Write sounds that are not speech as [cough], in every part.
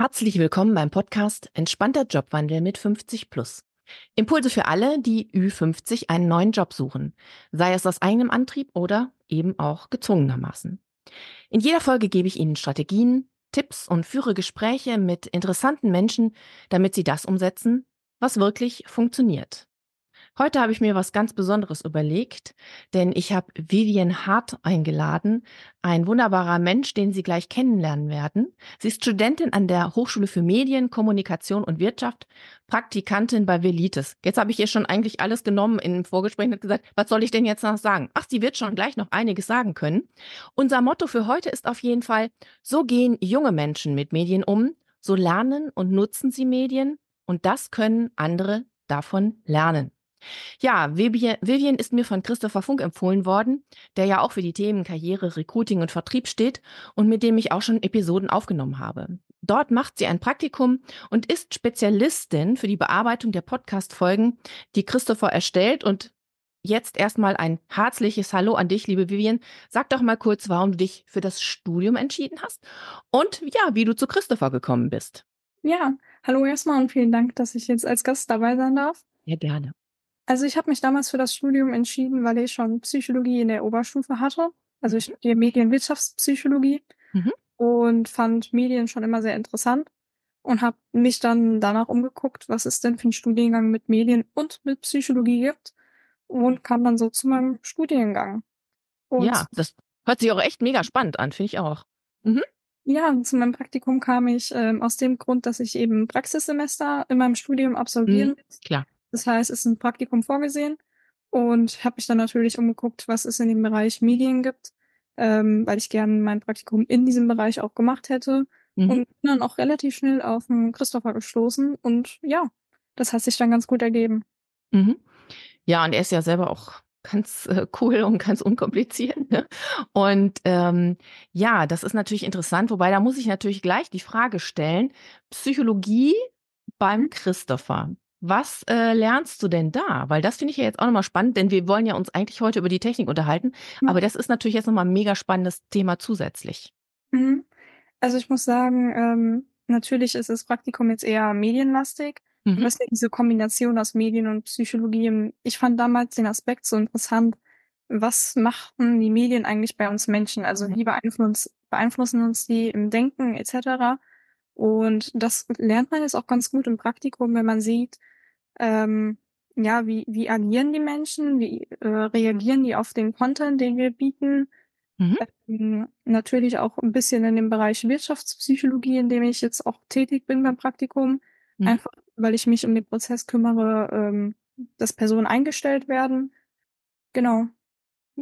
Herzlich willkommen beim Podcast Entspannter Jobwandel mit 50 plus. Impulse für alle, die Ü50 einen neuen Job suchen, sei es aus eigenem Antrieb oder eben auch gezwungenermaßen. In jeder Folge gebe ich Ihnen Strategien, Tipps und führe Gespräche mit interessanten Menschen, damit Sie das umsetzen, was wirklich funktioniert. Heute habe ich mir was ganz Besonderes überlegt, denn ich habe Vivian Hart eingeladen, ein wunderbarer Mensch, den Sie gleich kennenlernen werden. Sie ist Studentin an der Hochschule für Medien, Kommunikation und Wirtschaft, Praktikantin bei Velitis. Jetzt habe ich ihr schon eigentlich alles genommen im Vorgespräch und gesagt, was soll ich denn jetzt noch sagen? Ach, sie wird schon gleich noch einiges sagen können. Unser Motto für heute ist auf jeden Fall, so gehen junge Menschen mit Medien um, so lernen und nutzen sie Medien und das können andere davon lernen. Ja, Vivian ist mir von Christopher Funk empfohlen worden, der ja auch für die Themen Karriere, Recruiting und Vertrieb steht und mit dem ich auch schon Episoden aufgenommen habe. Dort macht sie ein Praktikum und ist Spezialistin für die Bearbeitung der Podcast-Folgen, die Christopher erstellt. Und jetzt erstmal ein herzliches Hallo an dich, liebe Vivian. Sag doch mal kurz, warum du dich für das Studium entschieden hast und ja, wie du zu Christopher gekommen bist. Ja, hallo erstmal und vielen Dank, dass ich jetzt als Gast dabei sein darf. Ja, gerne. Also ich habe mich damals für das Studium entschieden, weil ich schon Psychologie in der Oberstufe hatte. Also ich studiere Medienwirtschaftspsychologie mhm. und fand Medien schon immer sehr interessant und habe mich dann danach umgeguckt, was es denn für einen Studiengang mit Medien und mit Psychologie gibt und kam dann so zu meinem Studiengang. Und ja, das hört sich auch echt mega spannend an, finde ich auch. Mhm. Ja, zu meinem Praktikum kam ich ähm, aus dem Grund, dass ich eben Praxissemester in meinem Studium absolvieren mhm, Klar. Das heißt, es ist ein Praktikum vorgesehen und habe mich dann natürlich umgeguckt, was es in dem Bereich Medien gibt, ähm, weil ich gerne mein Praktikum in diesem Bereich auch gemacht hätte mhm. und bin dann auch relativ schnell auf den Christopher gestoßen und ja, das hat sich dann ganz gut ergeben. Mhm. Ja, und er ist ja selber auch ganz äh, cool und ganz unkompliziert. Ne? Und ähm, ja, das ist natürlich interessant, wobei da muss ich natürlich gleich die Frage stellen, Psychologie beim mhm. Christopher. Was äh, lernst du denn da? Weil das finde ich ja jetzt auch nochmal spannend, denn wir wollen ja uns eigentlich heute über die Technik unterhalten. Mhm. Aber das ist natürlich jetzt nochmal ein mega spannendes Thema zusätzlich. Mhm. Also ich muss sagen, ähm, natürlich ist das Praktikum jetzt eher medienlastig. Mhm. Ja diese Kombination aus Medien und Psychologie. Ich fand damals den Aspekt so interessant. Was machen die Medien eigentlich bei uns Menschen? Also wie beeinflussen beeinflussen uns die im Denken etc.? Und das lernt man jetzt auch ganz gut im Praktikum, wenn man sieht, ähm, ja, wie, wie agieren die Menschen, wie äh, reagieren die auf den Content, den wir bieten. Mhm. Ähm, natürlich auch ein bisschen in dem Bereich Wirtschaftspsychologie, in dem ich jetzt auch tätig bin beim Praktikum. Mhm. Einfach, weil ich mich um den Prozess kümmere, ähm, dass Personen eingestellt werden. Genau.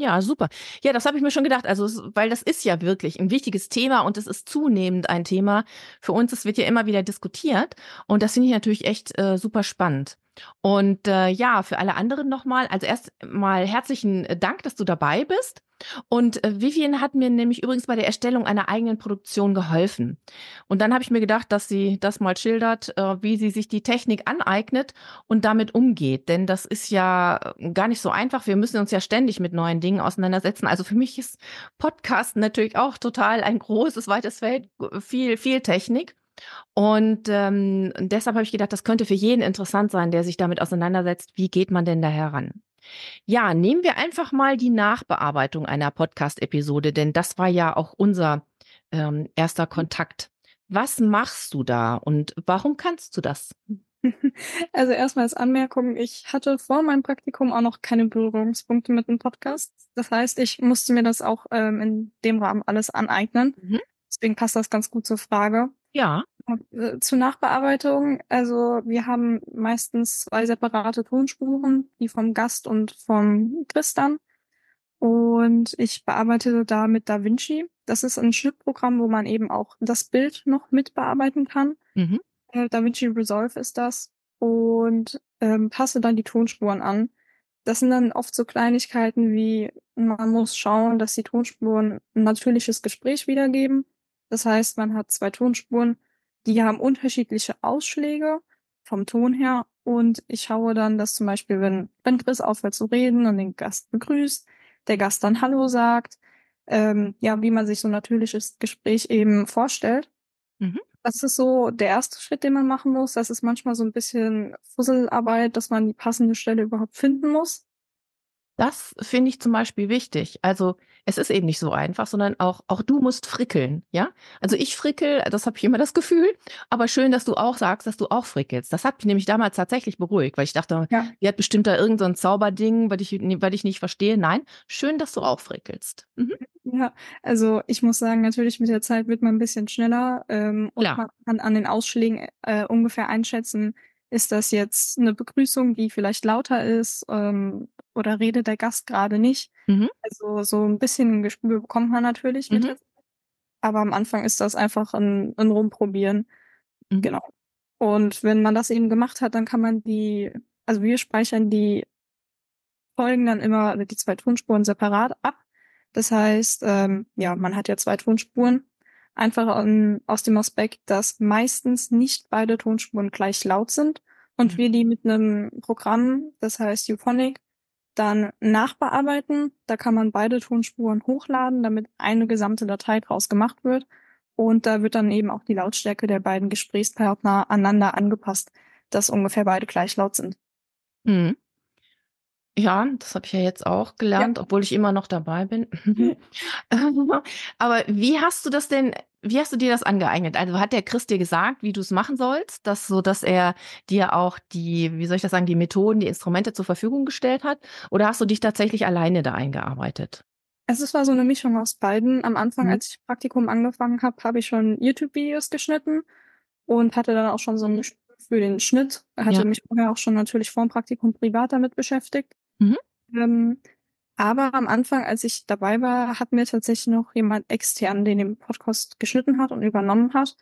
Ja, super. Ja, das habe ich mir schon gedacht. Also, weil das ist ja wirklich ein wichtiges Thema und es ist zunehmend ein Thema für uns. Es wird ja immer wieder diskutiert und das finde ich natürlich echt äh, super spannend. Und äh, ja, für alle anderen nochmal, also erst mal herzlichen Dank, dass du dabei bist. Und äh, Vivian hat mir nämlich übrigens bei der Erstellung einer eigenen Produktion geholfen. Und dann habe ich mir gedacht, dass sie das mal schildert, äh, wie sie sich die Technik aneignet und damit umgeht. Denn das ist ja äh, gar nicht so einfach. Wir müssen uns ja ständig mit neuen Dingen auseinandersetzen. Also für mich ist Podcast natürlich auch total ein großes, weites Feld, viel, viel Technik. Und ähm, deshalb habe ich gedacht, das könnte für jeden interessant sein, der sich damit auseinandersetzt. Wie geht man denn da heran? Ja, nehmen wir einfach mal die Nachbearbeitung einer Podcast-Episode, denn das war ja auch unser ähm, erster Kontakt. Was machst du da und warum kannst du das? [laughs] Also erstmal als Anmerkung, ich hatte vor meinem Praktikum auch noch keine Berührungspunkte mit dem Podcast. Das heißt, ich musste mir das auch ähm, in dem Rahmen alles aneignen. Mhm. Deswegen passt das ganz gut zur Frage. Ja. Äh, zur Nachbearbeitung, also wir haben meistens zwei separate Tonspuren, die vom Gast und vom Tristan. Und ich bearbeite da mit DaVinci. Das ist ein Schnittprogramm, wo man eben auch das Bild noch mit bearbeiten kann. Mhm. Äh, DaVinci Resolve ist das. Und ähm, passe dann die Tonspuren an. Das sind dann oft so Kleinigkeiten wie, man muss schauen, dass die Tonspuren ein natürliches Gespräch wiedergeben. Das heißt, man hat zwei Tonspuren, die haben unterschiedliche Ausschläge vom Ton her. Und ich schaue dann, dass zum Beispiel, wenn, wenn Chris aufhört zu reden und den Gast begrüßt, der Gast dann Hallo sagt, ähm, ja, wie man sich so ein natürliches Gespräch eben vorstellt. Mhm. Das ist so der erste Schritt, den man machen muss. Das ist manchmal so ein bisschen Fusselarbeit, dass man die passende Stelle überhaupt finden muss. Das finde ich zum Beispiel wichtig. Also es ist eben nicht so einfach, sondern auch, auch du musst frickeln, ja? Also ich frickel, das habe ich immer das Gefühl, aber schön, dass du auch sagst, dass du auch frickelst. Das hat mich nämlich damals tatsächlich beruhigt, weil ich dachte, ja. die hat bestimmt da irgendein so Zauberding, weil ich, weil ich nicht verstehe. Nein, schön, dass du auch frickelst. Mhm. Ja, also ich muss sagen, natürlich mit der Zeit wird man ein bisschen schneller ähm, und man kann an den Ausschlägen äh, ungefähr einschätzen, ist das jetzt eine Begrüßung, die vielleicht lauter ist ähm, oder redet der Gast gerade nicht? Mhm. Also so ein bisschen Gespür bekommt man natürlich mhm. mit. Aber am Anfang ist das einfach ein, ein Rumprobieren. Mhm. Genau. Und wenn man das eben gemacht hat, dann kann man die, also wir speichern die Folgen dann immer, die zwei Tonspuren separat ab. Das heißt, ähm, ja, man hat ja zwei Tonspuren Einfach um, aus dem Aspekt, dass meistens nicht beide Tonspuren gleich laut sind und mhm. wir die mit einem Programm, das heißt Euphonic, dann nachbearbeiten. Da kann man beide Tonspuren hochladen, damit eine gesamte Datei draus gemacht wird. Und da wird dann eben auch die Lautstärke der beiden Gesprächspartner aneinander angepasst, dass ungefähr beide gleich laut sind. Mhm. Ja, das habe ich ja jetzt auch gelernt, ja. obwohl ich immer noch dabei bin. Mhm. [laughs] Aber wie hast du das denn, wie hast du dir das angeeignet? Also hat der Chris dir gesagt, wie du es machen sollst, dass so, dass er dir auch die, wie soll ich das sagen, die Methoden, die Instrumente zur Verfügung gestellt hat? Oder hast du dich tatsächlich alleine da eingearbeitet? Es war so eine Mischung aus beiden. Am Anfang, mhm. als ich Praktikum angefangen habe, habe ich schon YouTube-Videos geschnitten und hatte dann auch schon so ein für den Schnitt. Hatte ja. mich vorher auch schon natürlich vor dem Praktikum privat damit beschäftigt. Mhm. Ähm, aber am Anfang, als ich dabei war, hat mir tatsächlich noch jemand extern, den den Podcast geschnitten hat und übernommen hat.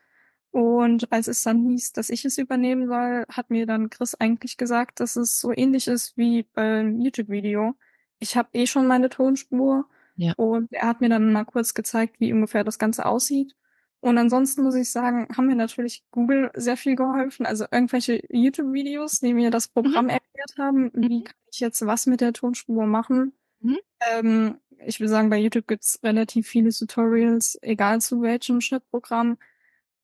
Und als es dann hieß, dass ich es übernehmen soll, hat mir dann Chris eigentlich gesagt, dass es so ähnlich ist wie beim YouTube-Video. Ich habe eh schon meine Tonspur ja. und er hat mir dann mal kurz gezeigt, wie ungefähr das Ganze aussieht. Und ansonsten muss ich sagen, haben mir natürlich Google sehr viel geholfen. Also irgendwelche YouTube-Videos, die mir das Programm mhm. erklärt haben, wie mhm. kann ich jetzt was mit der Tonspur machen. Mhm. Ähm, ich will sagen, bei YouTube gibt's relativ viele Tutorials, egal zu welchem Schnittprogramm.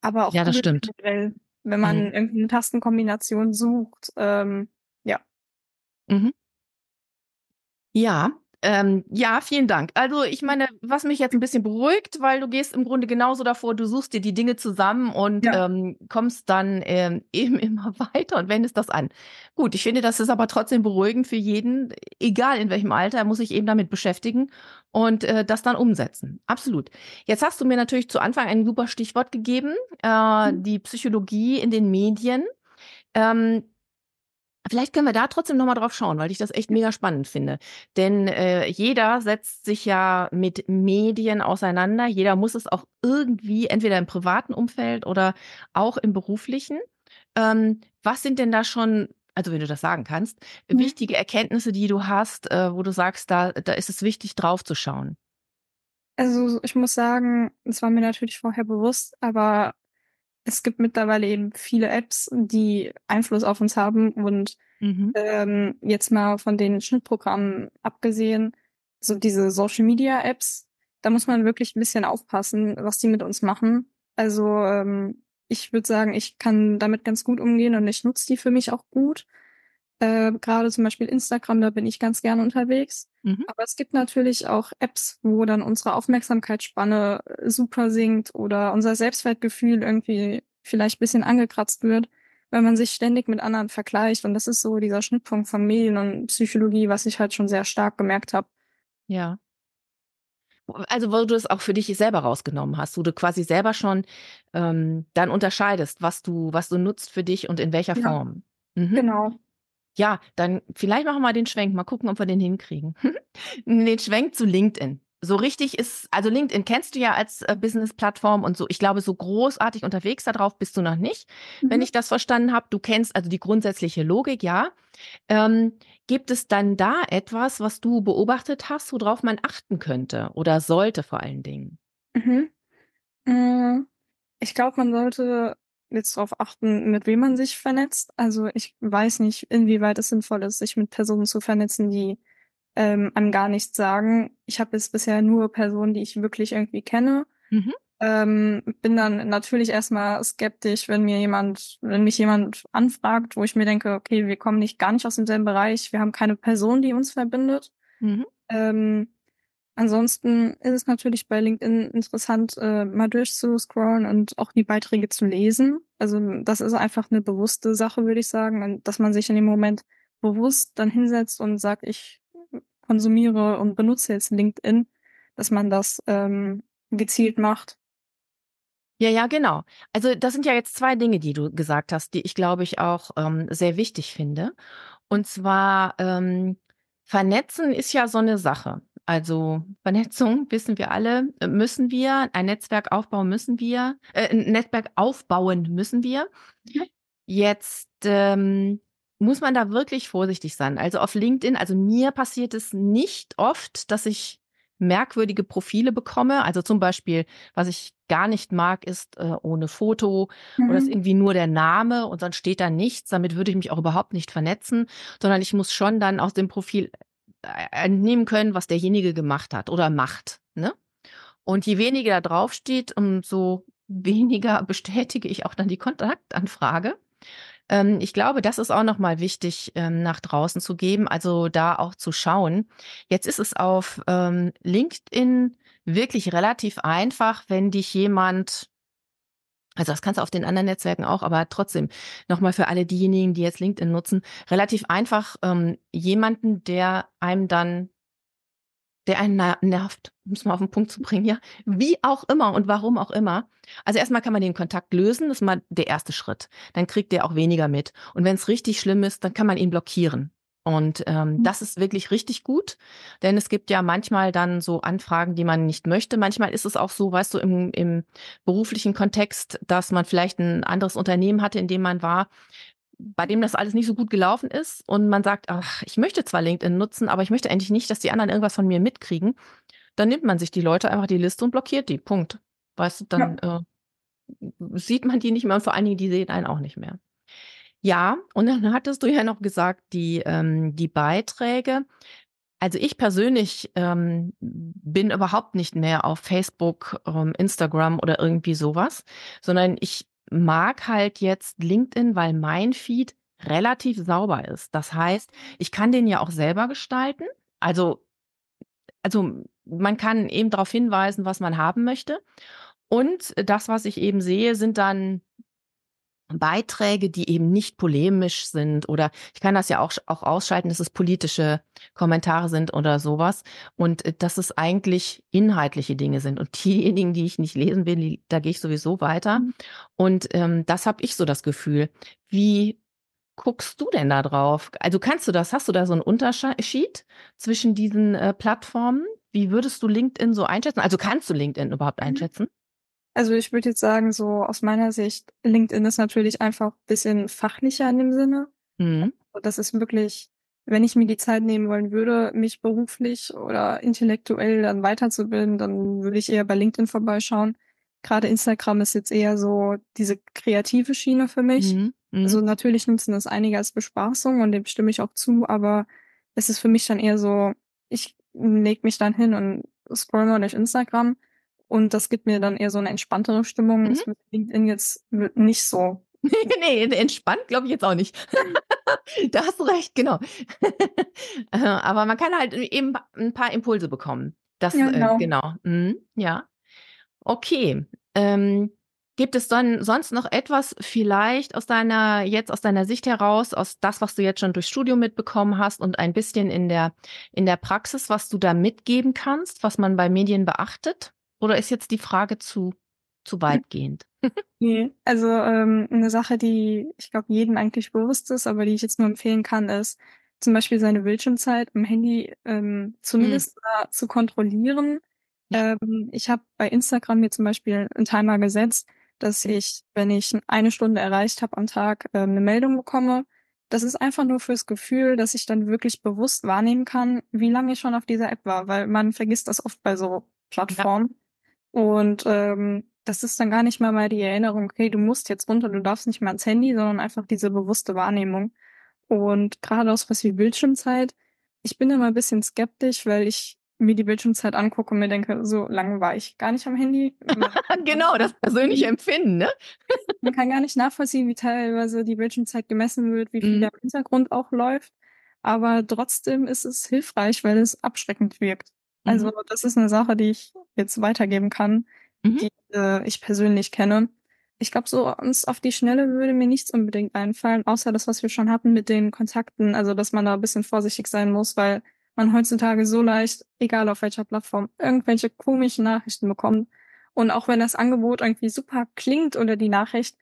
Aber auch ja, das stimmt. Generell, wenn man mhm. irgendwie eine Tastenkombination sucht. Ähm, ja. Mhm. Ja, ähm, ja, vielen Dank. Also ich meine, was mich jetzt ein bisschen beruhigt, weil du gehst im Grunde genauso davor, du suchst dir die Dinge zusammen und ja. ähm, kommst dann ähm, [laughs] eben immer weiter und wendest das an. Gut, ich finde, das ist aber trotzdem beruhigend für jeden, egal in welchem Alter, er muss sich eben damit beschäftigen und äh, das dann umsetzen. Absolut. Jetzt hast du mir natürlich zu Anfang ein super Stichwort gegeben, äh, mhm. die Psychologie in den Medien. Ähm, Vielleicht können wir da trotzdem nochmal drauf schauen, weil ich das echt mega spannend finde. Denn äh, jeder setzt sich ja mit Medien auseinander. Jeder muss es auch irgendwie, entweder im privaten Umfeld oder auch im beruflichen. Ähm, was sind denn da schon, also wenn du das sagen kannst, mhm. wichtige Erkenntnisse, die du hast, äh, wo du sagst, da, da ist es wichtig, drauf zu schauen? Also ich muss sagen, es war mir natürlich vorher bewusst, aber es gibt mittlerweile eben viele Apps, die Einfluss auf uns haben und mhm. ähm, jetzt mal von den Schnittprogrammen abgesehen, so diese Social Media Apps, da muss man wirklich ein bisschen aufpassen, was die mit uns machen. Also ähm, ich würde sagen, ich kann damit ganz gut umgehen und ich nutze die für mich auch gut. Äh, Gerade zum Beispiel Instagram, da bin ich ganz gerne unterwegs. Mhm. Aber es gibt natürlich auch Apps, wo dann unsere Aufmerksamkeitsspanne äh, super sinkt oder unser Selbstwertgefühl irgendwie vielleicht bisschen angekratzt wird, wenn man sich ständig mit anderen vergleicht. Und das ist so dieser Schnittpunkt von Medien und Psychologie, was ich halt schon sehr stark gemerkt habe. Ja. Also, wo du es auch für dich selber rausgenommen hast, wo du quasi selber schon ähm, dann unterscheidest, was du, was du nutzt für dich und in welcher ja. Form. Mhm. Genau. Ja, dann vielleicht machen wir mal den Schwenk, mal gucken, ob wir den hinkriegen. [laughs] den Schwenk zu LinkedIn. So richtig ist, also LinkedIn kennst du ja als äh, Business-Plattform und so, ich glaube, so großartig unterwegs darauf bist du noch nicht, mhm. wenn ich das verstanden habe. Du kennst also die grundsätzliche Logik, ja. Ähm, gibt es dann da etwas, was du beobachtet hast, worauf man achten könnte oder sollte vor allen Dingen? Mhm. Äh, ich glaube, man sollte jetzt darauf achten, mit wem man sich vernetzt. Also ich weiß nicht, inwieweit es sinnvoll ist, sich mit Personen zu vernetzen, die ähm, einem gar nichts sagen. Ich habe jetzt bisher nur Personen, die ich wirklich irgendwie kenne. Mhm. Ähm, bin dann natürlich erstmal skeptisch, wenn mir jemand, wenn mich jemand anfragt, wo ich mir denke, okay, wir kommen nicht gar nicht aus demselben Bereich, wir haben keine Person, die uns verbindet. Mhm. Ähm, ansonsten ist es natürlich bei LinkedIn interessant, äh, mal durchzuscrollen und auch die Beiträge zu lesen. Also das ist einfach eine bewusste Sache, würde ich sagen, dass man sich in dem Moment bewusst dann hinsetzt und sagt, ich konsumiere und benutze jetzt LinkedIn, dass man das ähm, gezielt macht. Ja, ja, genau. Also das sind ja jetzt zwei Dinge, die du gesagt hast, die ich glaube ich auch ähm, sehr wichtig finde. Und zwar ähm, vernetzen ist ja so eine Sache. Also Vernetzung wissen wir alle, äh, müssen wir, ein Netzwerk aufbauen müssen wir, äh, ein Netzwerk aufbauen müssen wir. Mhm. Jetzt ähm, muss man da wirklich vorsichtig sein. Also auf LinkedIn, also mir passiert es nicht oft, dass ich merkwürdige Profile bekomme. Also zum Beispiel, was ich gar nicht mag, ist äh, ohne Foto mhm. oder ist irgendwie nur der Name und dann steht da nichts. Damit würde ich mich auch überhaupt nicht vernetzen, sondern ich muss schon dann aus dem Profil entnehmen können, was derjenige gemacht hat oder macht. Ne? Und je weniger da drauf steht, umso [laughs] weniger bestätige ich auch dann die Kontaktanfrage. Ähm, ich glaube, das ist auch nochmal wichtig, ähm, nach draußen zu geben, also da auch zu schauen. Jetzt ist es auf ähm, LinkedIn wirklich relativ einfach, wenn dich jemand also das kannst du auf den anderen Netzwerken auch, aber trotzdem nochmal für alle diejenigen, die jetzt LinkedIn nutzen, relativ einfach ähm, jemanden, der einem dann der einen nervt, um es mal auf den Punkt zu bringen, ja, wie auch immer und warum auch immer. Also erstmal kann man den Kontakt lösen, das ist mal der erste Schritt. Dann kriegt der auch weniger mit. Und wenn es richtig schlimm ist, dann kann man ihn blockieren. Und ähm, mhm. das ist wirklich richtig gut, denn es gibt ja manchmal dann so Anfragen, die man nicht möchte. Manchmal ist es auch so, weißt du, im, im beruflichen Kontext, dass man vielleicht ein anderes Unternehmen hatte, in dem man war, bei dem das alles nicht so gut gelaufen ist und man sagt, ach, ich möchte zwar LinkedIn nutzen, aber ich möchte eigentlich nicht, dass die anderen irgendwas von mir mitkriegen, dann nimmt man sich die Leute einfach die Liste und blockiert die. Punkt. Weißt du, dann ja. äh, sieht man die nicht mehr und vor allen Dingen, die sehen einen auch nicht mehr. Ja, und dann hattest du ja noch gesagt, die, ähm, die Beiträge. Also ich persönlich ähm, bin überhaupt nicht mehr auf Facebook, ähm, Instagram oder irgendwie sowas, sondern ich mag halt jetzt LinkedIn, weil mein Feed relativ sauber ist. Das heißt, ich kann den ja auch selber gestalten. Also, also man kann eben darauf hinweisen, was man haben möchte. Und das, was ich eben sehe, sind dann Beiträge, die eben nicht polemisch sind oder ich kann das ja auch, auch ausschalten, dass es politische Kommentare sind oder sowas und äh, dass es eigentlich inhaltliche Dinge sind und diejenigen, die ich nicht lesen will, die, da gehe ich sowieso weiter mhm. und ähm, das habe ich so das Gefühl. Wie guckst du denn da drauf? Also kannst du das, hast du da so einen Unterschied zwischen diesen äh, Plattformen? Wie würdest du LinkedIn so einschätzen? Also kannst du LinkedIn überhaupt mhm. Also ich würde jetzt sagen, so aus meiner Sicht, LinkedIn ist natürlich einfach bisschen fachlicher in dem Sinne. Mhm. Also das ist wirklich, wenn ich mir die Zeit nehmen wollen würde, mich beruflich oder intellektuell dann weiterzubilden, dann würde ich eher bei LinkedIn vorbeischauen. Gerade Instagram ist jetzt eher so diese kreative Schiene für mich. Mhm. Mhm. Also natürlich nutzen das einige als Bespaßung und dem stimme ich auch zu, aber es ist für mich dann eher so, ich leg mich dann hin und scroll mal durch Instagram und das gibt mir dann eher so eine entspanntere Stimmung. Mhm. Das mit LinkedIn jetzt nicht so. [laughs] nee, entspannt glaube ich jetzt auch nicht. [laughs] da hast du recht, genau. [laughs] Äh, aber man kann halt eben ein paar Impulse bekommen. Das, ja, genau. Äh, genau. Mhm, ja. Okay. Ähm, gibt es dann sonst noch etwas vielleicht aus deiner, jetzt aus deiner Sicht heraus, aus das, was du jetzt schon durchs Studium mitbekommen hast und ein bisschen in der, in der Praxis, was du da mitgeben kannst, was man bei Medien beachtet? Oder ist jetzt die Frage zu, zu weitgehend? [laughs] Nee, also ähm, eine Sache, die ich glaube jedem eigentlich bewusst ist, aber die ich jetzt nur empfehlen kann, ist zum Beispiel seine Bildschirmzeit im Handy ähm, zumindest hm. zu kontrollieren. Ähm, ich habe bei Instagram mir zum Beispiel einen Timer gesetzt, dass ich, wenn ich eine Stunde erreicht habe am Tag, äh, eine Meldung bekomme. Das ist einfach nur fürs Gefühl, dass ich dann wirklich bewusst wahrnehmen kann, wie lange ich schon auf dieser App war, weil man vergisst das oft bei so Plattformen. Ja. Und ähm, das ist dann gar nicht mal mal die Erinnerung, okay, du musst jetzt runter, du darfst nicht mehr ans Handy, sondern einfach diese bewusste Wahrnehmung. Und gerade aus was wie Bildschirmzeit, ich bin immer ein bisschen skeptisch, weil ich mir die Bildschirmzeit angucke und mir denke, so lange war ich gar nicht am Handy. [laughs] genau, das persönliche Empfinden, ne? Man kann gar nicht nachvollziehen, wie teilweise die Bildschirmzeit gemessen wird, wie viel mhm. da im Hintergrund auch läuft. Aber trotzdem ist es hilfreich, weil es abschreckend wirkt. Also mhm. das ist eine Sache, die ich jetzt weitergeben kann, mhm. die äh, ich persönlich kenne. Ich glaube, so uns auf die Schnelle würde mir nichts unbedingt einfallen, außer das, was wir schon hatten mit den Kontakten. Also, dass man da ein bisschen vorsichtig sein muss, weil man heutzutage so leicht, egal auf welcher Plattform, irgendwelche komischen Nachrichten bekommt. Und auch wenn das Angebot irgendwie super klingt oder die Nachricht,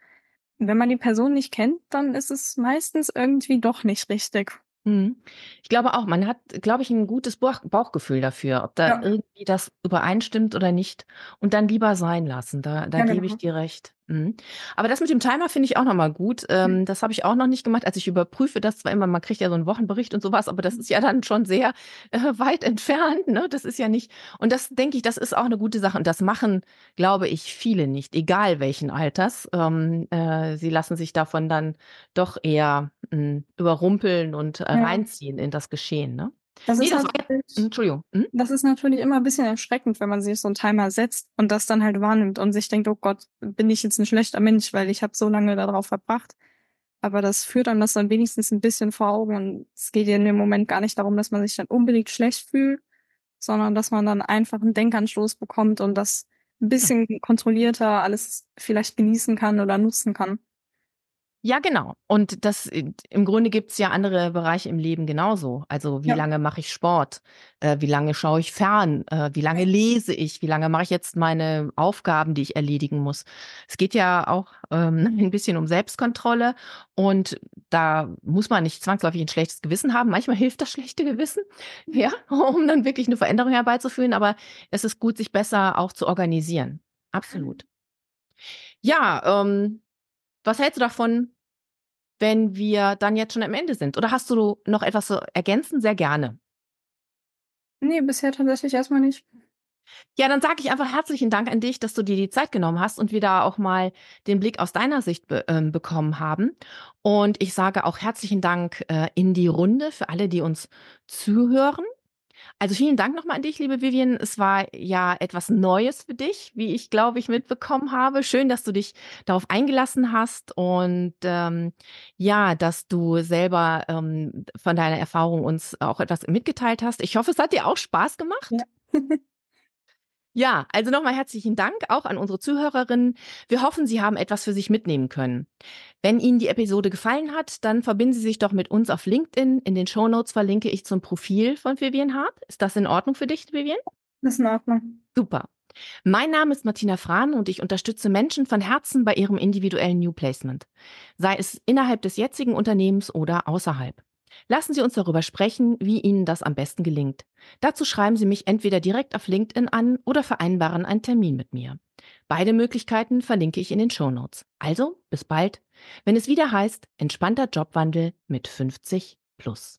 wenn man die Person nicht kennt, dann ist es meistens irgendwie doch nicht richtig. Mhm. Ich glaube auch, man hat, glaube ich, ein gutes Bauch Bauchgefühl dafür, ob da Ja. irgendwie das übereinstimmt oder nicht und dann lieber sein lassen. Da da Ja, gebe ich dir recht. Mhm. Aber das mit dem Timer finde ich auch noch mal gut. Mhm. Ähm, das habe ich auch noch nicht gemacht. Also, ich überprüfe das zwar immer, man kriegt ja so einen Wochenbericht und sowas, aber das ist ja dann schon sehr, äh, weit entfernt, ne? Das ist ja nicht und das denke ich, das ist auch eine gute Sache und das machen, glaube ich, viele nicht, egal welchen Alters. Ähm, äh, sie lassen sich davon dann doch eher, hm, überrumpeln und, äh, Ja. reinziehen in das Geschehen, ne? Das Ne, ist das war jetzt Entschuldigung. Mhm. das ist natürlich immer ein bisschen erschreckend, wenn man sich so 'n Timer setzt und das dann halt wahrnimmt und sich denkt: „Oh Gott, bin ich jetzt 'n schlechter Mensch, weil ich habe so lange da drauf verbracht.“ Aber das führt einem das dann wenigstens 'n bisschen vor Augen und es geht ja in dem Moment gar nicht darum, dass man sich dann unbedingt schlecht fühlt, sondern dass man dann einfach 'n Denkanstoß bekommt und das 'n bisschen kontrollierter alles vielleicht genießen kann oder nutzen kann. Ja, genau. Und das äh, im Grunde gibt's ja andere Bereiche im Leben genauso. Also wie Ja. lange mache ich Sport? Äh, wie lange schaue ich fern? Äh, wie lange lese ich? Wie lange mache ich jetzt meine Aufgaben, die ich erledigen muss? Es geht ja auch ähm, [laughs] ein bisschen um Selbstkontrolle und da muss man nicht zwangsläufig ein schlechtes Gewissen haben. Manchmal hilft das schlechte Gewissen, [laughs] ja, um dann wirklich eine Veränderung herbeizuführen. Aber es ist gut, sich besser auch zu organisieren. Absolut. Ja, ähm, was hältst du davon, wenn wir dann jetzt schon am Ende sind? Oder hast du noch etwas zu ergänzen? Sehr gerne. Ne, bisher tatsächlich erstmal nicht. Ja, dann sage ich einfach herzlichen Dank an dich, dass du dir die Zeit genommen hast und wir da auch mal den Blick aus deiner Sicht be ähm, bekommen haben. Und ich sage auch herzlichen Dank äh, in die Runde für alle, die uns zuhören. Also vielen Dank nochmal an dich, liebe Vivian. Es war ja etwas Neues für dich, wie ich glaube ich mitbekommen habe. Schön, dass du dich darauf eingelassen hast und ähm, ja, dass du selber ähm, von deiner Erfahrung uns auch etwas mitgeteilt hast. Ich hoffe, es hat dir auch Spaß gemacht. Ja. [laughs] Ja, also nochmal herzlichen Dank auch an unsere Zuhörerinnen. Wir hoffen, Sie haben etwas für sich mitnehmen können. Wenn Ihnen die Episode gefallen hat, dann verbinden Sie sich doch mit uns auf LinkedIn. In den Show Notes verlinke ich zum Profil von Vivian Hart. Ist das in Ordnung für dich, Vivian? Das ist in Ordnung. Super. Mein Name ist Martina Frahn und ich unterstütze Menschen von Herzen bei ihrem individuellen New Placement, sei es innerhalb des jetzigen Unternehmens oder außerhalb. Lassen Sie uns darüber sprechen, wie Ihnen das am besten gelingt. Dazu schreiben Sie mich entweder direkt auf LinkedIn an oder vereinbaren einen Termin mit mir. Beide Möglichkeiten verlinke ich in den Show Notes. Also, bis bald, wenn es wieder heißt, entspannter Jobwandel mit 50 plus.